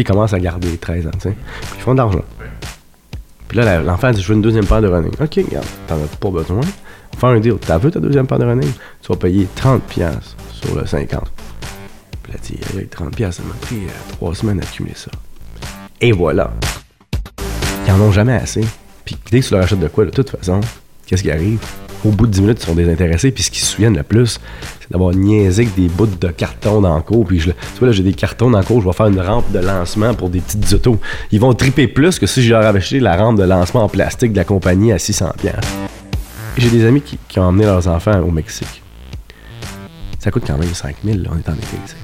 Ils commencent à garder 13 ans, tu sais. Puis ils font de l'argent. Puis là, l'enfant dit Je veux une deuxième paire de running. Ok, regarde, t'en as pas besoin. On un deal. T'as vu ta deuxième paire de running? Tu vas payer 30$ piastres sur le 50. Puis là, tu Avec 30$, piastres, ça m'a pris euh, trois semaines d'accumuler ça. Et voilà. Ils en ont jamais assez. Puis dès que tu leur achètes de quoi, de toute façon, qu'est-ce qui arrive? Au bout de 10 minutes, ils sont désintéressés. Puis ce qu'ils se souviennent le plus, c'est d'avoir niaisé avec des bouts de carton dans le cours. Puis je, tu vois, là, j'ai des cartons dans le cours, je vais faire une rampe de lancement pour des petites autos. Ils vont triper plus que si je leur avais acheté la rampe de lancement en plastique de la compagnie à 600$. piastres. Et J'ai des amis qui, ont emmené leurs enfants au Mexique. Ça coûte quand même 5000, là, on est en été, tu.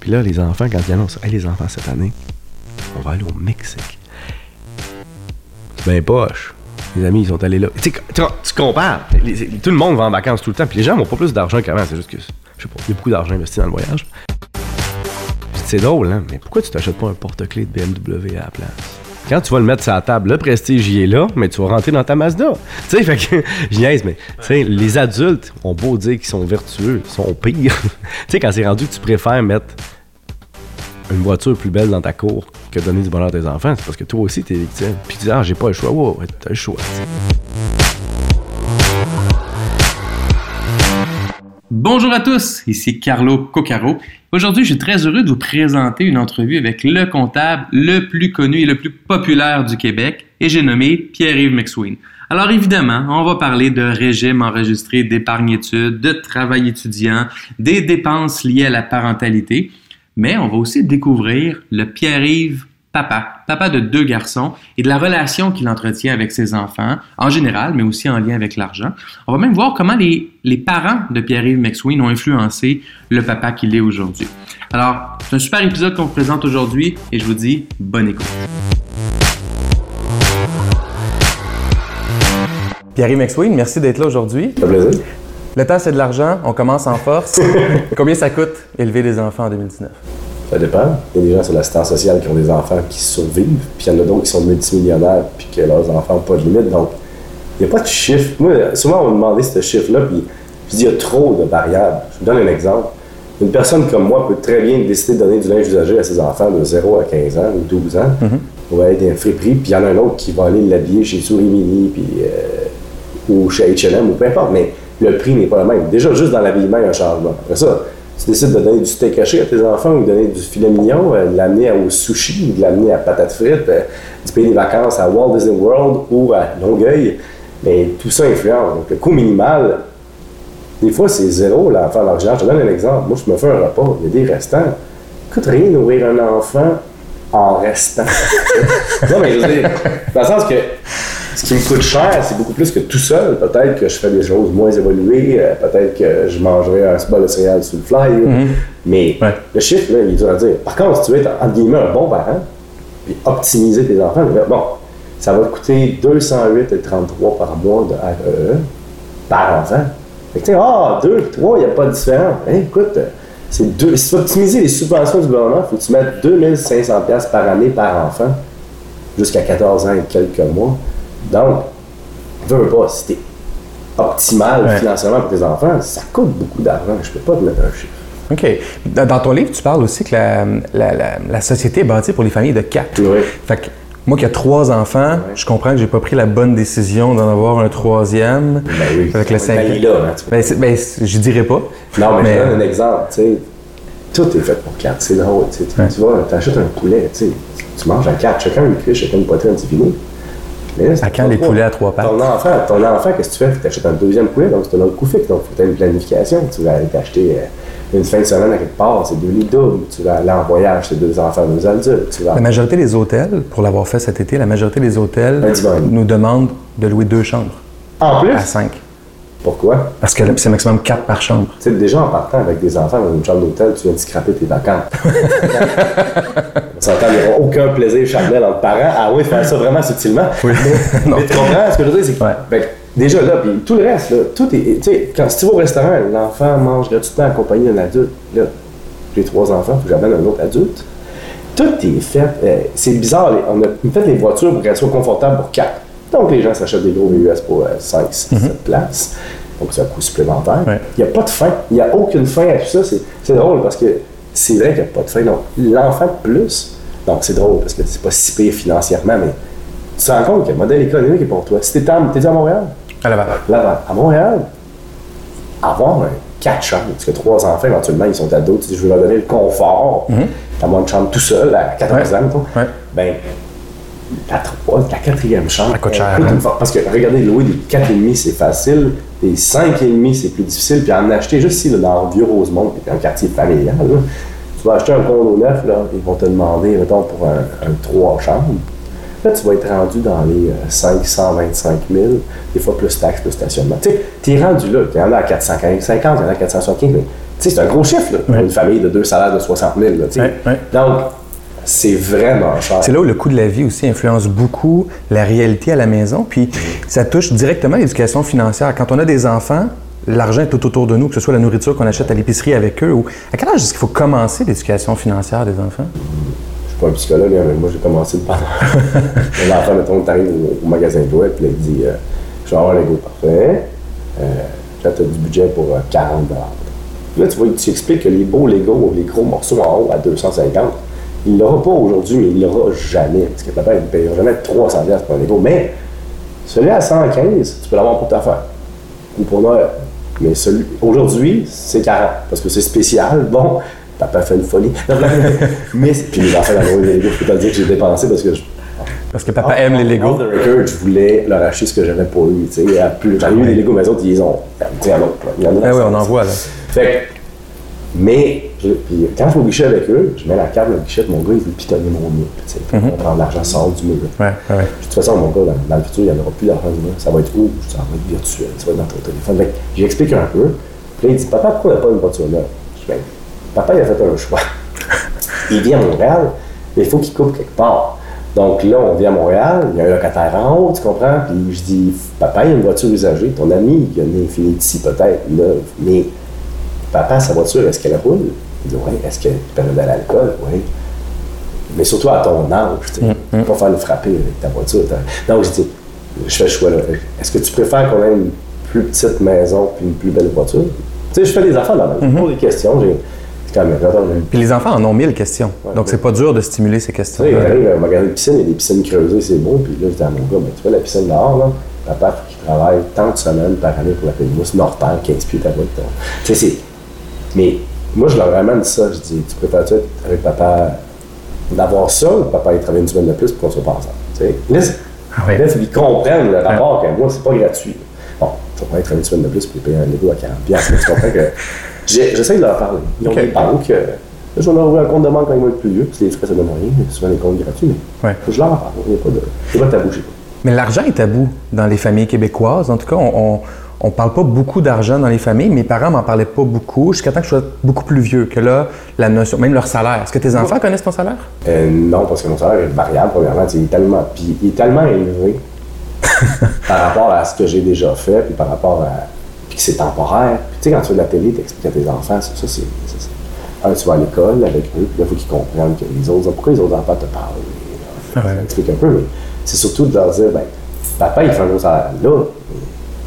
Puis là, les enfants, quand ils annoncent, hey, les enfants, cette année, on va aller au Mexique. C'est bien poche. Les amis, ils sont allés là. Tu sais, tu, compares. Tout le monde va en vacances tout le temps. Puis les gens n'ont pas plus d'argent qu'avant. C'est juste que, je sais pas, il y a beaucoup d'argent investi dans le voyage. C'est drôle, hein? Mais pourquoi tu t'achètes pas un porte-clés de BMW à la place? Quand tu vas le mettre sur la table, le prestige y est là, mais tu vas rentrer dans ta Mazda. Tu sais, fait que, je niaise, mais, les adultes ont beau dire qu'ils sont vertueux, ils sont pires. tu sais, quand c'est rendu que tu préfères mettre une voiture plus belle dans ta cour que donner du bonheur à tes enfants, c'est parce que toi aussi, t'es victime. Puis tu dis, ah, j'ai pas le choix. Ouais, t'as le choix. Bonjour à tous, ici Carlo Coccaro. Aujourd'hui, je suis très heureux de vous présenter une entrevue avec le comptable le plus connu et le plus populaire du Québec, et j'ai nommé Pierre-Yves McSween. Alors évidemment, on va parler de régime enregistré d'épargne-études, de travail étudiant, des dépenses liées à la parentalité, mais on va aussi découvrir le Pierre-Yves papa, papa de deux garçons, et de la relation qu'il entretient avec ses enfants, en général, mais aussi en lien avec l'argent. On va même voir comment les, les parents de Pierre-Yves McSween ont influencé le papa qu'il est aujourd'hui. Alors, c'est un super épisode qu'on vous présente aujourd'hui, et je vous dis bonne écoute. Pierre-Yves McSween, merci d'être là aujourd'hui. Ça plaisir? Le temps, c'est de l'argent. On commence en force. Combien ça coûte élever des enfants en 2019? Ça dépend. Il y a des gens sur l'assistance sociale qui ont des enfants qui survivent, puis il y en a d'autres qui sont multimillionnaires, puis que leurs enfants n'ont pas de limite. Donc, il n'y a pas de chiffre. Moi, souvent, on m'a demandé ce chiffre-là, puis je dis il y a trop de variables. Je vous donne un exemple. Une personne comme moi peut très bien décider de donner du linge usagé à ses enfants de 0 à 15 ans ou 12 ans. On va aller dans un friperie, puis il y en a un autre qui va aller l'habiller chez Souris Mini, puis, euh, ou chez H&M, ou peu importe, mais le prix n'est pas le même. Déjà, juste dans l'habillement, il y a un changement. Après ça, tu décides de donner du steak haché à tes enfants ou de donner du filet mignon, euh, de l'amener au sushi ou de l'amener à patates frites, euh, du payer des vacances à Walt Disney World ou à Longueuil. Mais tout ça influence. Donc, le coût minimal, des fois, c'est zéro, là, à l'argent. Je te donne un exemple. Moi, je me fais un repas, il y a des restants. Coûte rien nourrir un enfant en restant. non, mais je veux dire, dans le sens que ce qui me coûte cher, c'est beaucoup plus que tout seul. Peut-être que je fais des choses moins évoluées, euh, peut-être que je mangerai un bol de céréales sous le fly. Mais Ouais. le chiffre, là, il est dur à dire. Par contre, si tu veux être, entre guillemets, un bon parent, puis optimiser tes enfants, bon, ça va te coûter 208,33 par mois de REE par enfant. Fait que tu sais, ah, 2 3, il n'y a pas de différence. Hein, écoute, c'est deux, si tu veux optimiser les subventions du gouvernement, il faut que tu mettes 2500$ piastres par année par enfant jusqu'à 14 ans et quelques mois. Donc, veux, veux pas, si t'es optimal Ouais. financièrement pour tes enfants, ça coûte beaucoup d'argent. Je peux pas te mettre un chiffre. OK. Dans ton livre, tu parles aussi que la, la- la- la société est bâtie pour les familles de quatre. Oui. Fait que moi qui ai trois enfants, je comprends que j'ai pas pris la bonne décision d'en avoir un troisième. Ben oui. Avec le On est cinq- allé là, hein, vois. Ben, c'est- ben, je dirais pas. Non, mais, Mais- je donne un exemple, tu sais. Tout est fait pour quatre, c'est drôle, tu sais. Tu- Ouais. Tu vas, t'achètes un poulet, tu sais. Tu manges à quatre, chacun une cuisse, chacun une poitrine, c'est fini. Là, À quand les poulets à trois pattes? Ton enfant, ton enfant, qu'est-ce que tu fais? Tu achètes un deuxième poulet, donc c'est un autre coût fixe. Donc, il faut une planification. Tu vas aller t'acheter euh, une fin de semaine à quelque part, c'est deux lits doubles. Tu vas aller en voyage, c'est deux enfants, deux adultes. Tu vas... La majorité des hôtels, pour l'avoir fait cet été, la majorité des hôtels nous demandent de louer deux chambres En plus, à cinq. Pourquoi? Parce que c'est maximum quatre par chambre. Tu sais, déjà en partant avec des enfants dans une chambre d'hôtel, tu viens de scraper tes vacances. S'entend, il n'y aura aucun plaisir charnel entre parents. Ah oui, faire ça vraiment subtilement. Mais, mais tu comprends ce que je veux dire? C'est que, Ouais. ben, déjà là, puis tout le reste, là, tout est. Tu sais, quand si tu vas au restaurant, l'enfant mange gratuitement accompagné d'un adulte. Là, j'ai trois enfants, il faut que j'amène un autre adulte. Tout est fait. euh, c'est bizarre, on a fait les voitures pour qu'elles soient confortables pour quatre. Donc les gens s'achètent des gros VUS pour 5, 6, 7 places. Donc c'est un coût supplémentaire. Ouais. Il n'y a pas de fin. Il n'y a aucune fin à tout ça. C'est, drôle parce que c'est vrai qu'il n'y a pas de fin. Donc l'enfant de plus Donc, c'est drôle parce que c'est pas si pire financièrement, mais tu te rends compte que le modèle économique est pour toi. Si t'es à, à Montréal, À Laval. là, à Montréal, avoir un quatre chambres, parce que trois enfants, éventuellement, ils sont ados, tu dis, je veux leur donner le confort, t'as moins une chambre tout seul à 14 Mhm. Ouais. ans. Ouais. ben, la, trois- la quatrième chambre, Ça coûte cher, coûte hein? Parce que, regardez, louer des 4,5, c'est facile, des 5,5, c'est plus difficile, puis en acheter juste ici, là, dans le Vieux-Rosemont, qui est un quartier familial, là, tu vas acheter un condo neuf, là, ils vont te demander, mettons, pour un, un 3 chambres, Là, tu vas être rendu dans les euh, 525 000, des fois plus taxes, plus stationnement. Tu sais, tu es rendu là. Il y en a à 450, il y en a à 475, mais tu sais, c'est un gros chiffre, là, pour une famille de deux salaires de 60 000. Là, tu sais. Ouais, ouais. Donc, c'est vraiment cher. C'est là où le coût de la vie aussi influence beaucoup la réalité à la maison, puis ça touche directement l'éducation financière. Quand on a des enfants, l'argent est tout autour de nous, que ce soit la nourriture qu'on achète à l'épicerie avec eux, ou à quel âge est-ce qu'il faut commencer l'éducation financière des enfants? Je suis pas un psychologue, hein, mais moi, j'ai commencé de pendant. Un enfant, mettons, t'arrives au, au magasin de jouets, puis il dit euh, Je vais avoir un Lego parfait. Euh, là, tu as du budget pour euh, 40 Puis Là, tu vois, tu expliques que les beaux Lego, les gros morceaux en haut à 250, il l'aura pas aujourd'hui, mais il l'aura jamais. Parce que papa, il ne payera jamais 300 pièces pour un Lego. Mais celui à 115, tu peux l'avoir pour ta fête ou pour Noël. Mais celui aujourd'hui, c'est 40 parce que c'est spécial. Bon, papa fait une folie. mais puis les enfants dans le Lego, je peux te le dire que j'ai dépensé parce que je, Parce que papa aime les Legos. the record, je voulais leur acheter ce que j'avais pas eu. tu sais. À plus- J'en ai eu des Lego, mais les autres, ils les ont. Tu sais, il y en a Ah oui, on en voit là. Fait que, mais, je- puis quand je vais au guichet avec eux, je mets la carte dans le guichet, mon gars, il veut pitonner mon mur. Puis on prend l'argent, sort du mur. Ouais, ouais, de toute façon, mon gars, dans, dans le futur, il n'y en aura plus d'argent du mur. Ça va être où? Ça va être virtuel. Ça va être dans ton téléphone. J'explique un peu. Puis là, il dit, papa, pourquoi on n'a pas une voiture neuve? Je dis, ben, papa, il a fait un choix. il vit à Montréal, mais il faut qu'il coupe quelque part. Donc là, on vit à Montréal, il y a un locataire en haut, tu comprends? Puis je dis, papa, il y a une voiture usagée. Ton ami, il y a une Infinity peut-être, neuve. Mais papa, sa voiture, est-ce qu'elle roule? Il dit, oui. Est-ce qu'elle permet d'aller à l'école? Oui. Mais surtout à ton âge, tu sais. Pas faire le frapper avec ta voiture. Donc, je dis, je fais le choix là. Est-ce que tu préfères qu'on ait une plus petite maison puis une plus belle voiture? Tu sais, je fais des affaires là Je pose des questions. J'ai. Puis les enfants en ont mille questions. Donc c'est pas dur de stimuler ces tu questions. sais, il arrive à magasin de piscine, il y a des piscines creusées, c'est beau. Puis là, je dis à mon gars, mais tu vois, la piscine dehors, là, papa, faut qu'il travaille tant de semaines par année pour la payer. Moi, c'est Norterre, 15 pieds ta hein. Tu sais, c'est. Mais moi, je leur ramène ça. Je dis, tu préfères-tu être avec papa d'avoir ça ou papa, il travaille une semaine de plus pour qu'on soit pas ensemble? Là, Ah là, il faut qu'ils comprennent le rapport que moi, c'est pas gratuit. Bon, ça va être une semaine de plus pour payer un Lego à 40 piastres, mais tu comprends que j'essaie de leur parler. Ils ont Ok. des banques. euh, Là, je vais leur ouvrir un compte de banque quand ils vont être plus vieux, parce que les frais, ça donne rien. Souvent, les comptes gratuits, mais Ouais. je leur parle. Il n'y a pas de, pas tabou chez moi. Mais l'argent est tabou dans les familles québécoises. En tout cas, on, on, on parle pas beaucoup d'argent dans les familles. Mes parents m'en parlaient pas beaucoup jusqu'à temps que je sois beaucoup plus vieux. Que là, la notion, même leur salaire. Est-ce que tes enfants connaissent ton salaire? Euh, non, parce que mon salaire est variable, premièrement. Il est tellement, puis il est tellement élevé par rapport à ce que j'ai déjà fait, puis par rapport à. Puis que c'est temporaire. Puis tu sais, quand tu fais de la télé, tu expliques à tes enfants, ça, ça, c'est. Un, tu vas à l'école avec eux, puis là, il faut qu'ils comprennent que les autres. Pourquoi les autres enfants te parlent? Ouais. explique un peu, mais c'est surtout de leur dire, ben, papa, il fait un gros salaire là.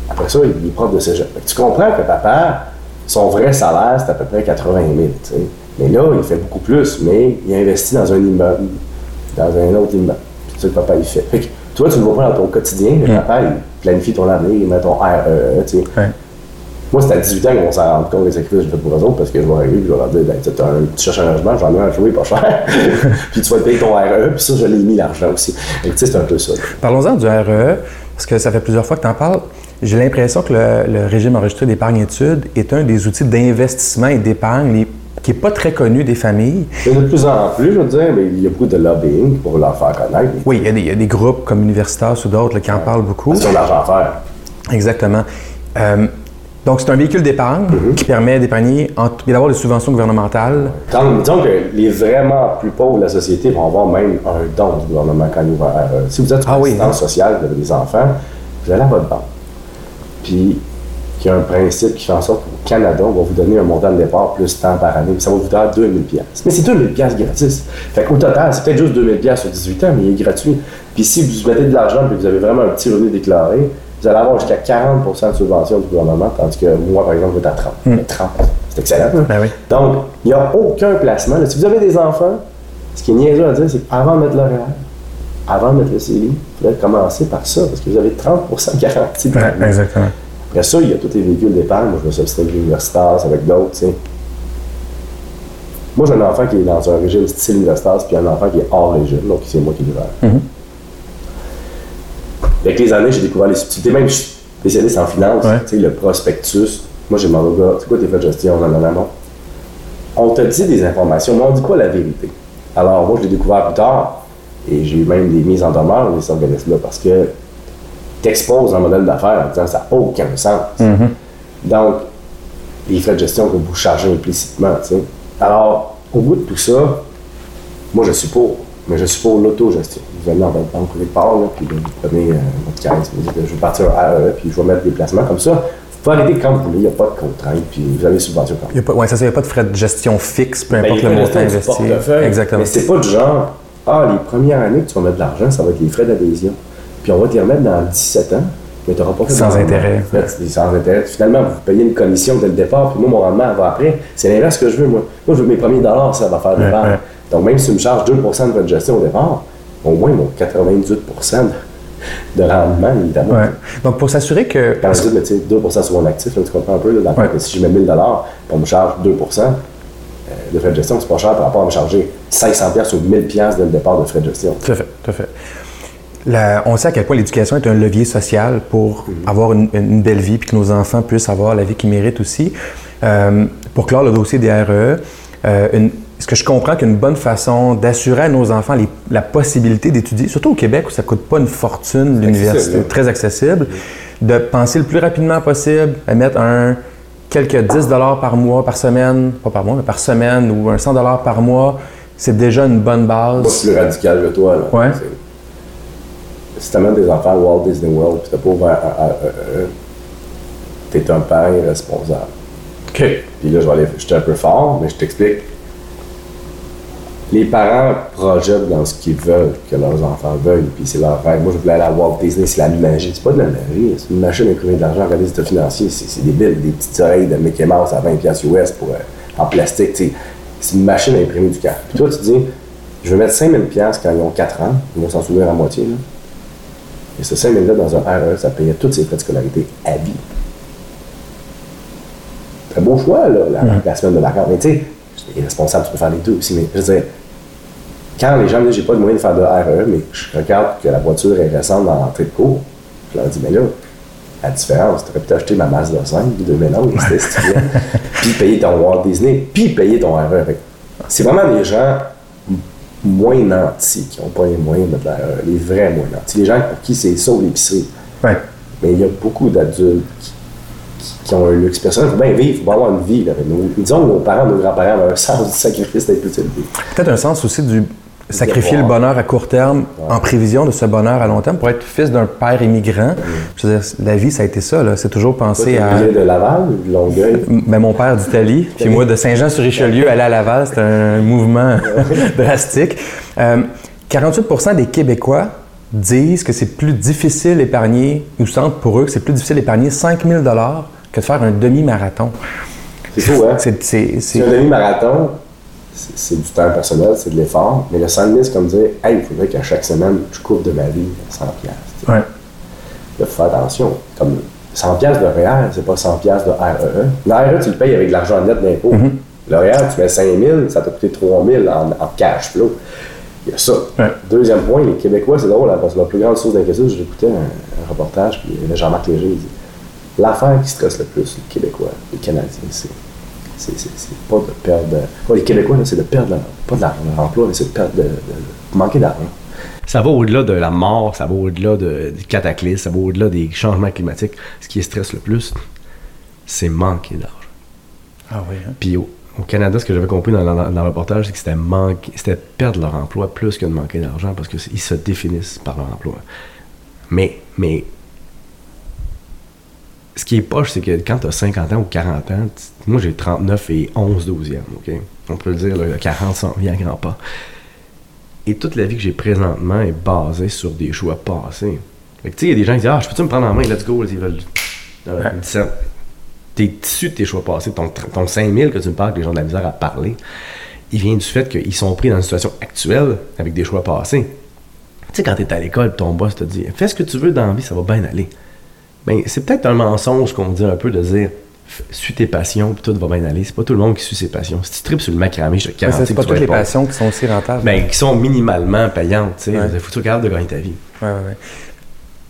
Après ça, il est prof de cégep. Tu comprends que papa, son vrai salaire, c'est à peu près 80 000. tu sais. Mais là, il fait beaucoup plus, mais il investit dans un immeuble, dans un autre immeuble. C'est ça que papa, il fait. Fait que toi, tu le vois pas dans ton quotidien, mais papa, il planifie ton avenir, il met ton RE, tu sais. Ouais. Moi, c'est à 18 ans qu'on s'en rend compte des sacrifices que je fais pour eux autres parce que je vais arriver et je vais leur dire ben, un- tu cherches un logement, j'en ai un à jouer pas cher. puis tu vas te payer ton RE, puis ça, je l'ai mis l'argent aussi. Tu sais, c'est un peu ça. Parlons-en du RE, parce que ça fait plusieurs fois que tu en parles. J'ai l'impression que le, le régime enregistré d'épargne-études est un des outils d'investissement et d'épargne qui n'est pas très connu des familles. Et de plus en plus, je veux dire, mais il y a beaucoup de lobbying pour leur faire connaître. Oui, il y a des, il y a des groupes comme Universitas ou d'autres qui en parlent beaucoup. De l'argent à faire. Exactement. Euh, donc, c'est un véhicule d'épargne qui permet d'épargner et d'avoir des subventions gouvernementales. Quand, disons que les vraiment plus pauvres de la société vont avoir même un don du gouvernement quand ils RE. Si vous êtes sur Ah oui, l'assistance sociale, vous avez des enfants, vous allez à votre banque. Puis, il y a un principe qui fait en sorte qu'au Canada, on va vous donner un montant de départ plus temps par année. Puis ça va vous donner 2000 pièces. Mais c'est 2000 pièces gratis. Fait qu'au total, c'est peut-être juste 2000 pièces sur 18 ans, mais il est gratuit. Puis si vous mettez de l'argent et que vous avez vraiment un petit revenu déclaré, vous allez avoir jusqu'à 40% de subvention du gouvernement, tandis que moi, par exemple, je vais à 30. Mais 30, c'est excellent. hein? Ben oui. Donc, il n'y a aucun placement. là. Si vous avez des enfants, Ce qui est niaiseux à dire, c'est qu'avant de mettre l'horaire, avant de mettre le CELI, il faudrait commencer par ça, parce que vous avez 30 de garantie. de Ouais, exactement. Après ça, il y a tous les véhicules d'épargne. Moi, je me suis abstrait avec l'universitaire, avec d'autres, tu sais. Moi, j'ai un enfant qui est dans un régime style universitaire, puis un enfant qui est hors régime, donc c'est moi qui le gère. Avec les années, j'ai découvert les subtilités, même je suis spécialiste en finance, Ouais. tu sais, le prospectus. Moi, j'ai demandé au gars, c'est quoi tes frais de gestion en amont? On te dit des informations, mais on ne dit pas la vérité? Alors, moi, je l'ai découvert plus tard, et j'ai eu même des mises en demeure de ces organismes-là, parce que tu exposes un modèle d'affaires en disant ça n'a aucun sens. Mhm. Donc, les frais de gestion que vous chargez implicitement. Alors, au bout de tout ça, moi, je suis pour, mais je suis pour l'autogestion. Vous allez dans votre banque part, là, puis là, vous prenez euh, votre caisse, vous dites, je vais partir à RE, puis je vais mettre des placements comme ça. Vous pouvez arrêter quand vous voulez, il n'y a pas de contrainte, puis vous avez subvention quand ouais, ça, il n'y a pas de frais de gestion fixe, peu Ben, importe le montant investi. Exactement. Mais c'est pas du genre, ah, les premières années que tu vas mettre de l'argent, ça va être les frais d'adhésion. Puis on va te les remettre dans 17 ans, mais tu n'auras pas fait de Sans intérêt. Sans intérêt. Finalement, vous payez une commission dès le départ, puis moi, mon rendement va après. C'est l'inverse que je veux, moi. Moi, je veux mes premiers dollars, ça va faire de Ouais, part. ouais. Donc, même si tu me charges 2% de de gestion au départ, au moins, mon 98% de rendement, évidemment. Ouais. Donc, pour s'assurer que. Quand je dis, mais tu sais, 2 sur mon actif, là, tu comprends un peu, là, dans Ouais. si je mets 1000 puis on me charge 2 euh, de frais de gestion, c'est pas cher par rapport à me charger 500 ou 1000 dès le départ de frais de gestion. Tout à fait, tout à fait. La- on sait à quel point l'éducation est un levier social pour avoir une, une belle vie, puis que nos enfants puissent avoir la vie qu'ils méritent aussi. Euh, pour clore le dossier des REE, euh, est-ce que je comprends qu'une bonne façon d'assurer à nos enfants les- la possibilité d'étudier, surtout au Québec où ça coûte pas une fortune, l'université, très accessible, de penser le plus rapidement possible à mettre un quelques 10 dollars par mois, par semaine, pas par mois, mais par semaine, ou un 100 dollars par mois, c'est déjà une bonne base. Suis plus radical que toi. Là. Ouais. Si tu amènes des enfants à Walt Disney World puis t'as pas ouvert un REE, t'es un père irresponsable. OK. Puis là, je vais aller, je suis un peu fort, mais je t'explique. Les parents projettent dans ce qu'ils veulent, que leurs enfants veulent, puis c'est leur rêve. Moi, je voulais aller à Walt Disney, c'est la magie. C'est pas de la magie, c'est une machine à imprimer de l'argent. Regardez les états financiers, c'est des billes, des petites oreilles de Mickey Mouse à 20$ piastres US pour, euh, en plastique, tu sais. C'est une machine à imprimer du cash. Puis toi, tu dis, je vais mettre 5000$ piastres quand ils ont 4 ans, ils vont s'en souvenir à moitié, là. Et ce 5000$ là dans un RE, ça payait tous ses frais de scolarité à vie. C'est un beau choix, là, la, la semaine de vacances. Mais tu sais, c'est irresponsable, tu peux faire les deux aussi. Mais je veux dire, quand les gens me disent, j'ai pas de moyen de faire de RE, mais je regarde que la voiture est récente dans l'entrée de cours, je leur dis, mais là, la différence, tu aurais pu t'acheter ma Mazda 5 de 2011, c'était stylé. puis payer ton Walt Disney, puis payer ton RE. C'est vraiment des gens moins nantis qui n'ont pas les moyens de mettre la RE, les vrais moins nantis. Les gens pour qui c'est ça ou l'épicerie. Ouais. Mais il y a beaucoup d'adultes qui, qui- ont un luxe personnel. Il faut bien vivre, il faut avoir une vie. Là. Nous, disons que nos parents, nos grands-parents avaient un sens du sacrifice d'être plus élevé. Peut-être un sens aussi du sacrifier le bonheur à court terme en prévision de ce bonheur à long terme pour être fils d'un père immigrant. Je veux dire, la vie, ça a été ça. là. C'est toujours Toi, à. de Laval ou de Longueuil? Ben, mon père d'Italie, puis moi de Saint-Jean-sur-Richelieu, aller à Laval, c'était un mouvement drastique. Euh, 48 des Québécois disent que c'est plus difficile d'épargner, ou sentent pour eux que c'est plus difficile d'épargner 5 000 que de faire un demi-marathon. C'est fou, hein? C'est, un demi-marathon, c'est du temps personnel, c'est de l'effort. Mais le 100 000, c'est comme dire, hey, il faudrait qu'à chaque semaine, je couvre de ma vie 100 piastres. Ouais. Il faut faire attention. Comme 100 piastres de REER, c'est pas 100 piastres de REE. Le REE, tu le payes avec de l'argent net d'impôt. Le REER, tu mets 5 000, ça t'a coûté 3 000 en, en cash flow. Il y a ça. Ouais. Deuxième point, les Québécois, c'est drôle, hein, parce que la plus grande source d'inquiétude, j'écoutais un, un reportage, puis il y avait Jean-Marc Léger, il dit L'affaire qui stresse le plus, les Québécois, les Canadiens, c'est. C'est c'est- c'est pas de perdre. pas les Québécois, c'est de perdre leur, pas de leur, leur emploi, mais c'est de perdre de, de- de manquer d'argent. Ça va au-delà de la mort, ça va au-delà de, des cataclysmes, ça va au-delà des changements climatiques. Ce qui stresse le plus, c'est manquer d'argent. Ah oui, hein? Puis au, au Canada, ce que j'avais compris dans, dans- dans le reportage, c'est que c'était manquer, c'était perdre leur emploi plus que de manquer d'argent parce qu'ils se définissent par leur emploi. Mais, mais, ce qui est poche, c'est que quand tu as 50 ans ou 40 ans, moi j'ai 39 et 11 12e, OK? On peut le dire, là, le 40 s'en vient à grands pas. Et toute la vie que j'ai présentement est basée sur des choix passés. Fait que, tu sais, il y a des gens qui disent Ah, je peux-tu me prendre en main, let's go, ils veulent. Euh, T'es issu de tes choix passés, ton, ton 5000 que tu me parles, que les gens ont de la misère à parler. il vient du fait qu'ils sont pris dans une situation actuelle avec des choix passés. Tu sais, quand tu es à l'école, ton boss te dit Fais ce que tu veux dans la vie, ça va bien aller. Ben, c'est peut-être un mensonge qu'on dit un peu de dire Suis tes passions, puis tout va bien aller. C'est pas tout le monde qui suit ses passions. Si tu tripes sur le macramé, je te Mais garantis c'est pas toutes les passions qui sont aussi rentables. Ben, qui sont minimalement payantes. Tu sais, Ouais. Faut que tu regardes de gagner ta vie. Ouais.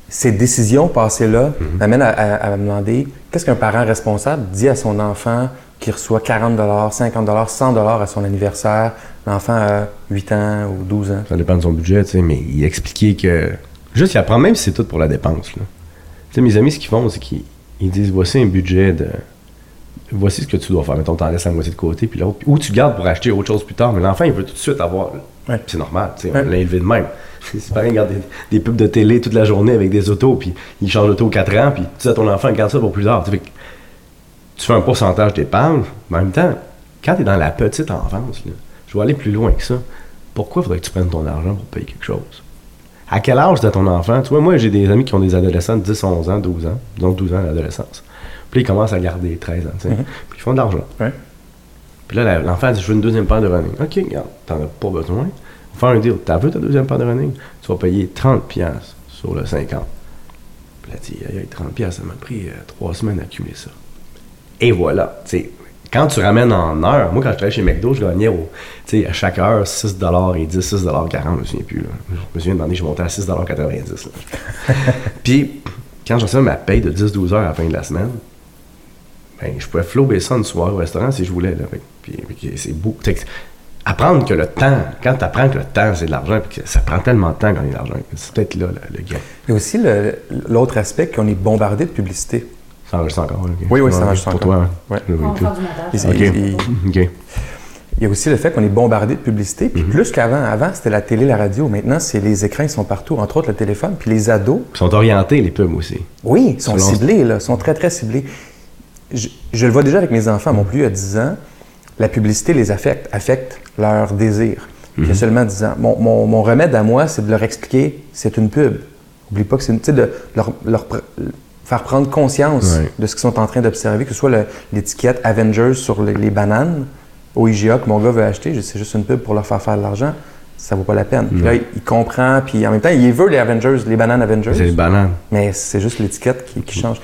Ces décisions passées-là Mhm. m'amènent à, à- à me demander qu'est-ce qu'un parent responsable dit à son enfant qui reçoit 40 50 100 à son anniversaire? L'enfant a 8 ans ou 12 ans. Ça dépend de son budget, tu sais, mais il expliquait que. Juste, il apprend, même si c'est tout pour la dépense. Là. Sais, mes amis, ce qu'ils font, c'est qu'ils ils disent voici un budget de. Voici ce que tu dois faire. Mettons, t'en laisses la moitié de côté, puis l'autre. Ou tu gardes pour acheter autre chose plus tard, mais l'enfant, il veut tout de suite avoir. Ouais. C'est normal, tu sais, Ouais. on l'a élevé de même. C'est pareil, il regarde des, des pubs de télé toute la journée avec des autos, puis il change d'auto aux 4 ans, puis tu dis à ton enfant, garde ça pour plus tard. Tu, fait fais un pourcentage d'épargne, mais en même temps, quand tu es dans la petite enfance, là, je vais aller plus loin que ça. Pourquoi faudrait que tu prennes ton argent pour payer quelque chose? À quel âge t'as ton enfant? Tu vois, moi, j'ai des amis qui ont des adolescents de 10, 11 ans, 12 ans, disons 12 ans à l'adolescence. Puis ils commencent à garder 13 ans, tu sais. Mhm. Puis ils font de l'argent. Ouais. Puis là, l'enfant dit, je veux une deuxième paire de running. OK, regarde, t'en as pas besoin. On va faire un deal. T'as vu ta deuxième paire de running? Tu vas payer 30 piastres sur le 50. Puis là, aïe, aïe, 30 piastres, ça m'a pris euh, trois semaines à accumuler ça. Et voilà, tu sais, quand tu ramènes en heure, moi, quand je travaillais chez McDo, je gagnais au, à chaque heure 6 et 10, 6 40, je me souviens plus. Là. Je me souviens demander, je montais à 6 90. là. Puis, quand je recevais ma paye de 10-12 heures à la fin de la semaine, ben, je pouvais flober ça une soirée au restaurant si je voulais. Là. Puis, puis c'est beau. Apprendre que le temps, quand tu apprends que le temps, c'est de l'argent, puis que ça prend tellement de temps gagner de l'argent, c'est peut-être là le, le gain. Il y a aussi l'autre aspect qu'on est bombardé de publicité. Ça enregistre encore. ok. Oui, oui, ça enregistre pour encore. toi. hein. Ouais. Je le vois On va plus. faire du montage. Il- Ok. il- Ok. Il y a aussi le fait qu'on est bombardé de publicité. Puis plus qu'avant, avant, c'était la télé, la radio. Maintenant, c'est les écrans, ils sont partout, entre autres le téléphone. Puis les ados, Ils sont orientés, les pubs aussi. Oui, ils sont Selon- ciblés, là, ils sont très, très ciblés. Je, je le vois déjà avec mes enfants, mon plus vieux a 10 ans, la publicité les affecte, affecte leur désir. Il a seulement 10 ans. Mon, mon- mon remède à moi, c'est de leur expliquer c'est une pub. Oublie pas que c'est une. Tu sais, de leur, leur faire prendre conscience de ce qu'ils sont en train d'observer, que ce soit l'étiquette Avengers sur les, les bananes au IGA que mon gars veut acheter, c'est juste une pub pour leur faire faire de l'argent. Ça vaut pas la peine. Puis là, il, il comprend, puis en même temps, il veut les Avengers, les bananes Avengers. C'est les bananes. Mais c'est juste l'étiquette qui, qui change.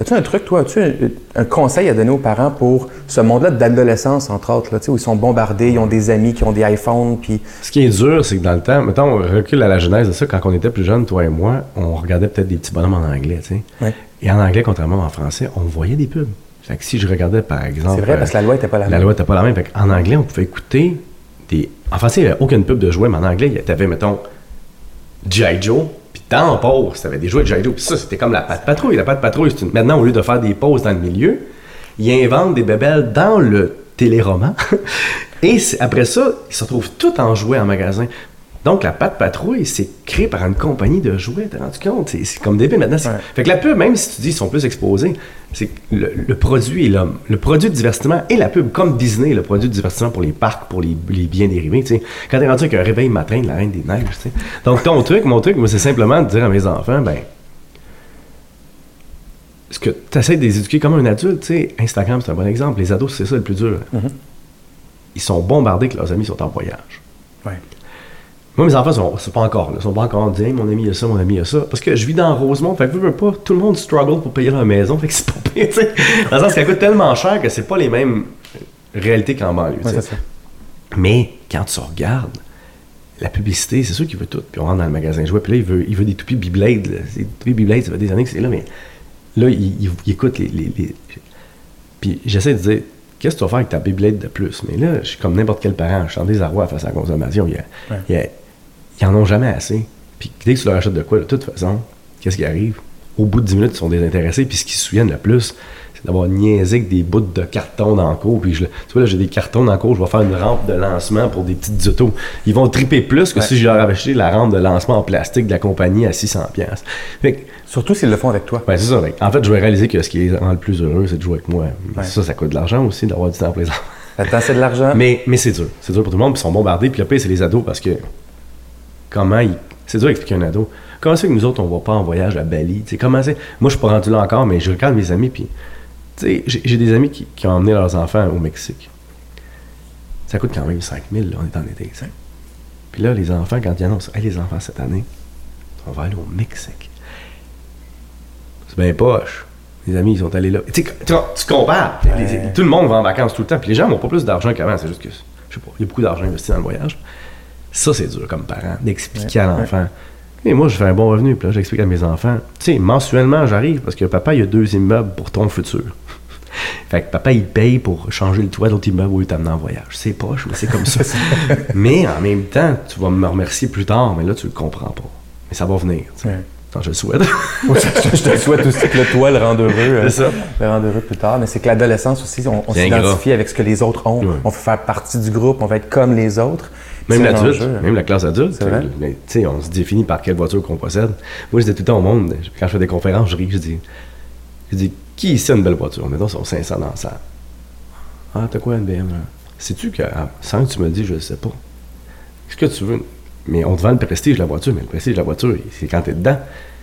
As-tu un truc, toi, as-tu un, un conseil à donner aux parents pour ce monde-là d'adolescence, entre autres, là, où ils sont bombardés, ils ont des amis qui ont des iPhones, puis Ce qui est dur, c'est que dans le temps, mettons, on recule à la genèse de ça, quand on était plus jeunes, toi et moi, on regardait peut-être des petits bonhommes en anglais, tu sais. Ouais. Et en anglais, contrairement en français, on voyait des pubs. Fait que si je regardais, par exemple. c'est vrai, parce que la loi n'était pas la La même. loi n'était pas la même. Fait en anglais, on pouvait écouter des. En français, il n'y avait aucune pub de jouets, mais en anglais, tu avais, mettons, G.I. Joe, dans pause, tu avais des jouets de. Puis ça, c'était comme la patte patrouille. La patte patrouille, une- maintenant, au lieu de faire des pauses dans le milieu, ils inventent des bébelles dans le téléroman. Et après ça, ils se retrouvent tout en jouets en magasin. Donc, la patte patrouille, c'est créé par une compagnie de jouets, t'as rendu compte? C'est comme débile maintenant. Ouais. Fait que la pub, même si tu dis qu'ils sont plus exposés, c'est que le, le produit et l'homme. Le produit de divertissement et la pub, comme Disney, le produit de divertissement pour les parcs, pour les, les biens dérivés, tu sais. Quand t'es rendu avec un réveil matin de la Reine des Neiges, tu sais. Donc, ton truc, mon truc, moi, c'est simplement de dire à mes enfants, ben, ce que tu essaies de les éduquer comme un adulte, tu sais, Instagram, c'est un bon exemple. Les ados, c'est ça le plus dur. Ils sont bombardés que leurs amis sont en voyage. Ouais. Moi, mes enfants sont, sont pas encore là. Ils sont pas encore dit, Hey, mon ami a ça, mon ami a ça. Parce que je vis dans Rosemont, fait que veux, veux pas, tout le monde struggle pour payer leur maison, fait que c'est pas pire, tu sais. Dans le sens qu'elle coûte tellement cher que c'est pas les mêmes réalités qu'en banlieue, Ouais, ça. Mais quand tu regardes, la publicité, c'est sûr qu'il veut tout. Puis on rentre dans le magasin de jouets, puis là, il veut, il veut des toupies Beyblade. Des toupies Beyblade, ça fait des années que c'est là, mais là, il, il- il écoute les, les- les- Puis j'essaie de dire, qu'est-ce que tu vas faire avec ta Beyblade de plus? Mais là, je suis comme n'importe quel parent, je suis en désarroi face à la consommation. Il y a- Ouais. il y a- ils en ont jamais assez. Puis dès que tu leur achètes de quoi, de toute façon, qu'est-ce qui arrive? Au bout de 10 minutes, ils sont désintéressés, puis ce qu'ils se souviennent le plus, c'est d'avoir niaisé avec des bouts de carton dans le cours. Puis je, tu vois, là, j'ai des cartons dans le cours, je vais faire une rampe de lancement pour des petites autos. Ils vont triper plus que Ouais. si je leur avais acheté la rampe de lancement en plastique de la compagnie à 600$. piastres. Fait que, Surtout s'ils le font avec toi. ben, c'est ça. En fait, je vais réaliser que ce qui les rend le plus heureux, c'est de jouer avec moi. Ouais. Ça, ça coûte de l'argent aussi d'avoir du temps. Le temps, c'est de l'argent. Mais, mais c'est dur. C'est dur pour tout le monde. Puis ils sont bombardés. Puis le pire, c'est les ados parce que comment ils. C'est dur d'expliquer à un ado. Comment c'est que nous autres, on va pas en voyage à Bali? Comment c'est? Moi, je suis pas rendu là encore, mais je regarde mes amis. Puis, tu sais, j'ai des amis qui, qui ont emmené leurs enfants au Mexique. Ça coûte quand même 5 000, là, on est en été. sais. Puis là, les enfants, quand ils annoncent, hey, les enfants, cette année, on va aller au Mexique. C'est bien poche. Les amis, ils sont allés là. Tu tu, compares. Les- tout le monde va en vacances tout le temps. Puis les gens n'ont pas plus d'argent qu'avant. C'est juste que, je sais pas, il y a beaucoup d'argent investi dans le voyage. Ça, c'est dur comme parent, d'expliquer à l'enfant. Et moi, je fais un bon revenu. Puis là, j'explique à mes enfants. Tu sais, mensuellement, j'arrive parce que papa, il y a deux immeubles pour ton futur. Fait que papa, il paye pour changer le toit de l'autre immeuble où il t'amène en voyage. C'est poche, mais c'est comme ça. mais en même temps, tu vas me remercier plus tard, mais là, tu le comprends pas. Mais ça va venir. Ouais. Attends, je le souhaite. Je, te souhaite aussi que le toi le rende heureux. euh, C'est ça. Le rende heureux plus tard. Mais c'est que l'adolescence aussi, on, s'identifie avec ce que les autres ont. Ouais. On veut faire partie du groupe, on veut être comme les autres. Même l'adulte, même la classe adulte. Mais, Tu sais, on se définit par quelle voiture qu'on possède. Moi, je dis tout le temps au monde, quand je fais des conférences, je ris, je dis, je dis qui ici a une belle voiture? Mettons, sont 500 dans la salle. Ah, t'as quoi une BM? là? Sais-tu que, ah, sans que tu me le dis, je ne sais pas. Qu'est-ce que tu veux? Mais on te vend le prestige de la voiture, mais le prestige de la voiture, c'est quand t'es dedans.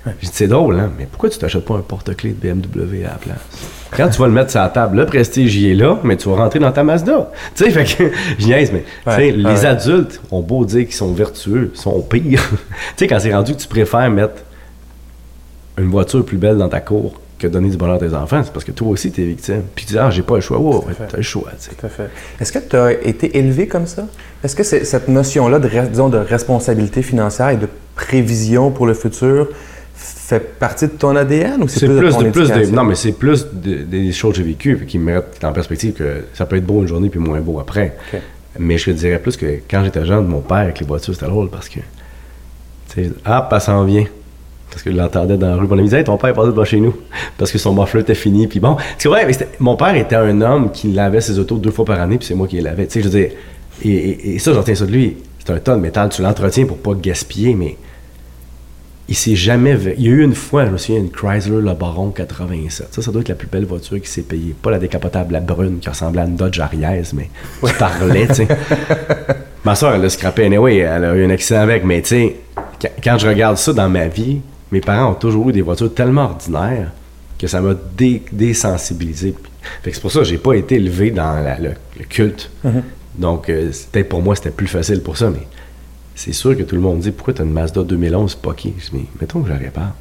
Je dis, c'est drôle, hein? Mais pourquoi tu t'achètes pas un porte-clés de BMW à la place? Quand tu vas le mettre sur la table, le prestige, il est là, mais tu vas rentrer dans ta Mazda. Tu sais, fait que, je niaise, mais, tu Ouais, les ouais. adultes ont beau dire qu'ils sont vertueux, sont pires. tu sais, quand c'est rendu que tu préfères mettre une voiture plus belle dans ta cour que donner du bonheur à tes enfants, c'est parce que toi aussi, t'es victime. Puis tu dis, ah, j'ai pas le choix. Ouais, ouais, t'as le choix, tu sais. Tout à fait. Est-ce que tu as été élevé comme ça? Est-ce que c'est- cette notion-là de, disons, de responsabilité financière et de prévision pour le futur fait partie de ton ADN ou c'est plus, plus, de ton de, plus de- éducation? non, mais c'est plus de- des choses que j'ai vécues qui me mettent en perspective que ça peut être beau une journée puis moins beau après. Mais je te dirais plus que quand j'étais jeune, mon père avec les voitures, c'était drôle parce que, tu sais, ah, pas s'en vient. Parce que je l'entendais dans la rue. Mon ami disait, Hey, ton père est passé devant chez nous. Parce que son muffler était fini. Puis bon, c'est vrai, mais mon père était un homme qui lavait ses autos deux fois par année, puis c'est moi qui les lavais. Tu sais, je veux dire, et, et- et ça, j'en tiens ça de lui. C'est un ton de métal. Tu l'entretiens pour pas gaspiller, mais il s'est jamais. Il y a eu une fois, je me souviens, une Chrysler Le Baron 87. Ça, ça doit être la plus belle voiture qui s'est payée. Pas la décapotable, la brune qui ressemblait à une Dodge Ariès, mais qui parlait, tu sais. Ma soeur, elle a scrappé anyway, elle a eu un accident avec, mais tu sais, quand, je regarde ça dans ma vie, mes parents ont toujours eu des voitures tellement ordinaires que ça m'a dé- désensibilisé. Fait que c'est pour ça que j'ai pas été élevé dans la- le, le culte. Donc, euh, peut-être pour moi, c'était plus facile pour ça, mais c'est sûr que tout le monde dit pourquoi tu as une Mazda 2011 Pocky Je dis, mais mettons que je la répare.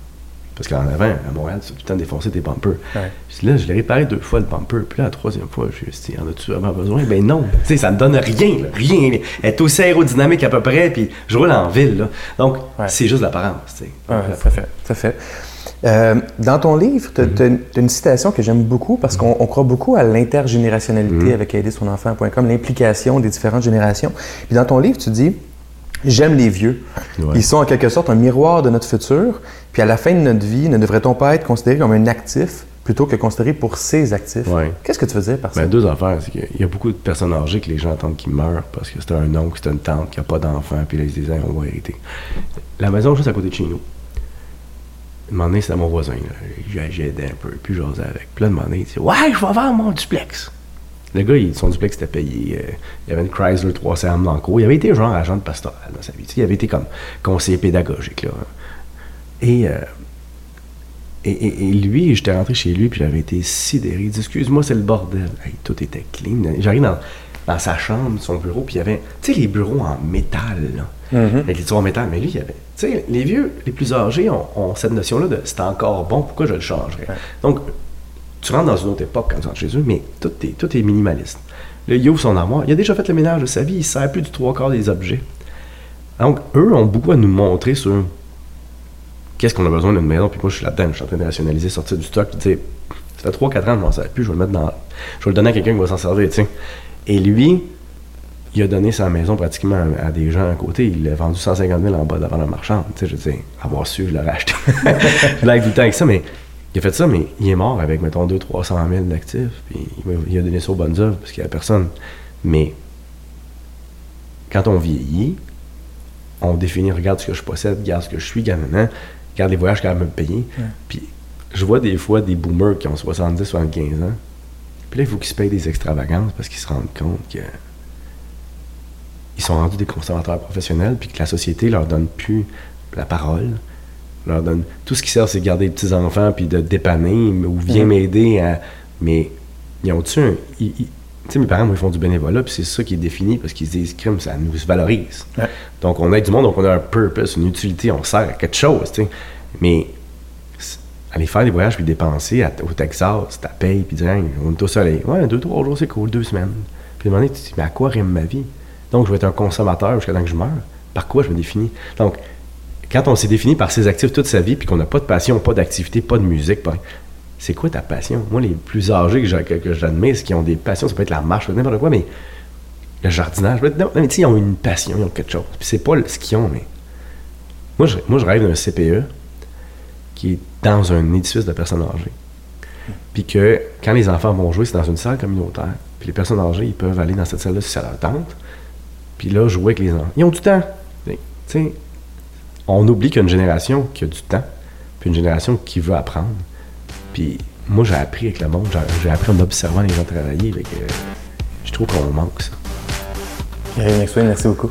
Parce qu'en avant, à Montréal, tu as tout le temps défoncé tes bumpers. Ouais. Je dis, là, je l'ai réparé deux fois le bumper. Puis là, la troisième fois, je me suis dit, en as-tu vraiment besoin? Ben non. Tu sais, ça me donne rien, là, rien. Elle est aussi aérodynamique à peu près, puis je roule en ville, là. Donc, Ouais. c'est juste l'apparence. Ouais, tout à fait. Tout à fait. Euh, dans ton livre, tu as, une citation que j'aime beaucoup parce qu'on on croit beaucoup à l'intergénérationnalité Mm-hmm. avec aider son enfant.com, l'implication des différentes générations. Puis dans ton livre, tu dis J'aime les vieux. Ouais. Ils sont en quelque sorte un miroir de notre futur. Puis à la fin de notre vie, ne devrait-on pas être considéré comme un actif plutôt que considéré pour ses actifs? Ouais. Qu'est-ce que tu veux dire par ça? Ben, deux affaires. C'est qu'il y a beaucoup de personnes âgées que les gens attendent qu'ils meurent parce que c'est un oncle, c'est une tante qui n'a pas d'enfant, puis là, ils se disent, on va hériter. La maison juste à côté de chez nous. Un moment donné, c'était mon voisin. J'aidais un peu, puis j'osais avec. Puis là, un moment donné, il dit Ouais, je vais vendre mon duplex. Le gars, il- son duplex était payé. euh, il avait une Chrysler 300 en Blanco. Il avait été genre agent de pastoral dans sa vie. Il avait été comme conseiller pédagogique. Là. Et, euh, et, et- et lui, j'étais rentré chez lui, puis j'avais été sidéré. Il dit Excuse-moi, c'est le bordel. Hey, tout était clean. J'arrive dans, dans sa chambre, son bureau, puis il y avait, tu sais, les bureaux en métal, là, avec les tiroirs en métal. Mais lui, il y avait, tu sais, les vieux, les plus âgés ont, ont cette notion-là de c'est encore bon, pourquoi je le changerais Donc, tu rentres dans une autre époque quand tu rentres chez eux, mais tout est, tout est minimaliste. Là, il ouvre son armoire. Il a déjà fait le ménage de sa vie. Il ne sert plus du trois quarts des objets. Donc, eux ont beaucoup à nous montrer sur qu'est-ce qu'on a besoin d'une maison. Puis moi, je suis là-dedans. Je suis en train de rationaliser, sortir du stock. Puis, sais, ça fait 3-4 ans que je m'en sers plus. Je vais le mettre dans. Je vais le donner à quelqu'un qui va s'en servir, tu sais. Et lui, il a donné sa maison pratiquement à, des gens à côté. Il l'a vendu 150 000 en bas devant la marchande. Tu sais, je veux dire, avoir su, je l'aurais acheté. je tout le temps avec ça, mais il a fait ça, mais il est mort avec, mettons, 200-300 000 d'actifs. Puis il, a donné ça aux bonnes œuvres parce qu'il n'y a personne. Mais quand on vieillit, on définit, regarde ce que je possède, regarde ce que je suis, regarde, regarde les voyages qu'elle me payer. Puis je vois des fois des boomers qui ont 70, 75 ans. Puis là, il faut qu'ils se payent des extravagances parce qu'ils se rendent compte que ils sont rendus des consommateurs professionnels puis que la société leur donne plus la parole. Leur donne tout ce qui sert, c'est de garder les petits-enfants puis de dépanner ou viens m'aider à. Mais ils ont-tu un. ils- ils- Tu sais, mes parents, moi, ils font du bénévolat, puis c'est ça qui est défini parce qu'ils se disent, crime, ça nous valorise. Ouais. Donc, on aide du monde, donc on a un purpose, une utilité, on sert à quelque chose, tu sais. Mais aller faire des voyages puis dépenser à- au Texas, ta paye, puis dire, Hey, on est au soleil. Ouais, deux, trois jours, c'est cool, deux semaines. Puis demander, tu te dis, mais à quoi rime ma vie? Donc, je vais être un consommateur jusqu'à temps que je meure. Par quoi je me définis? Donc, quand on s'est défini par ses actifs toute sa vie, puis qu'on n'a pas de passion, pas d'activité, pas de musique, pas... c'est quoi ta passion? Moi, les plus âgés que, j'a- que- que j'admire, c'est qui ont des passions, ça peut être la marche, n'importe quoi, mais le jardinage, non, mais ils ont une passion, ils ont quelque chose. Puis c'est pas ce qu'ils ont, mais. Moi, je, moi, je rêve d'un CPE qui est dans un édifice de personnes âgées. Puis que quand les enfants vont jouer, c'est dans une salle communautaire. Puis les personnes âgées, ils peuvent aller dans cette salle-là si ça leur tente. Puis là, jouer avec les enfants. Ils ont du temps. Tu sais, on oublie qu'il y a une génération qui a du temps, puis une génération qui veut apprendre. Puis moi, j'ai appris avec le monde, j'ai- appris en observant les gens travailler. fait que, euh, je trouve qu'on manque ça. Merci beaucoup.